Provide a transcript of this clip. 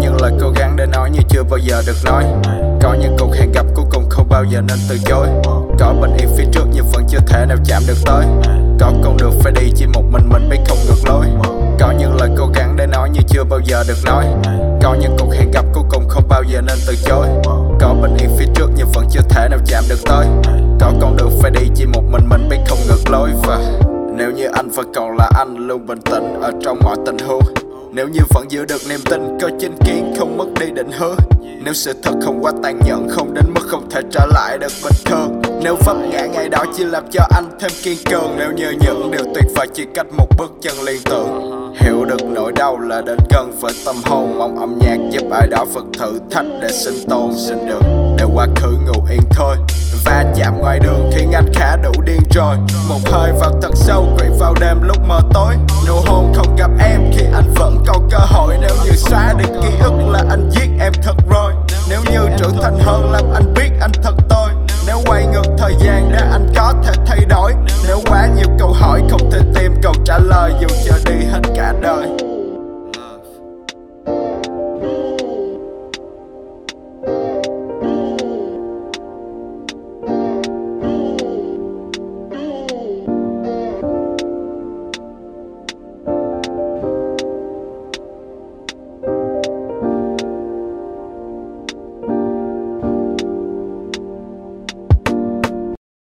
những lời cố gắng để nói như chưa bao giờ được nói. Có những cuộc hẹn gặp cuối cùng không bao giờ nên từ chối. Có bình yên phía trước nhưng vẫn chưa thể nào chạm được tới. Có con đường phải đi chỉ một mình mình biết không ngược lối. Có những lời cố gắng để nói như chưa bao giờ được nói. Có những cuộc hẹn gặp cuối cùng không bao giờ nên từ chối. Có bình yên phía trước nhưng vẫn chưa thể nào chạm được tới. Có con đường phải đi chỉ một mình mình biết không ngược lối. Và nếu như anh vẫn còn là anh, luôn bình tĩnh ở trong mọi tình huống nếu như vẫn giữ được niềm tin có chính kiến, không mất đi định hướng. Nếu sự thật không quá tàn nhẫn, không đến mức không thể trở lại được bình thường. Nếu vấp ngã ngày đó chỉ làm cho anh thêm kiên cường. Nếu như những điều tuyệt vời chỉ cách một bước chân liên tưởng. Hiểu được nỗi đau là đến gần với tâm hồn. Mong âm nhạc giúp ai đó vượt thử thách để sinh tồn Xin được. để quá khứ ngủ yên thôi. Va chạm ngoài đường khiến anh khá đủ điên rồi. Một hơi vào thật sâu, quỵ vào đêm lúc trưởng thành hơn làm anh biết anh thật tôi nếu quay ngược thời gian đã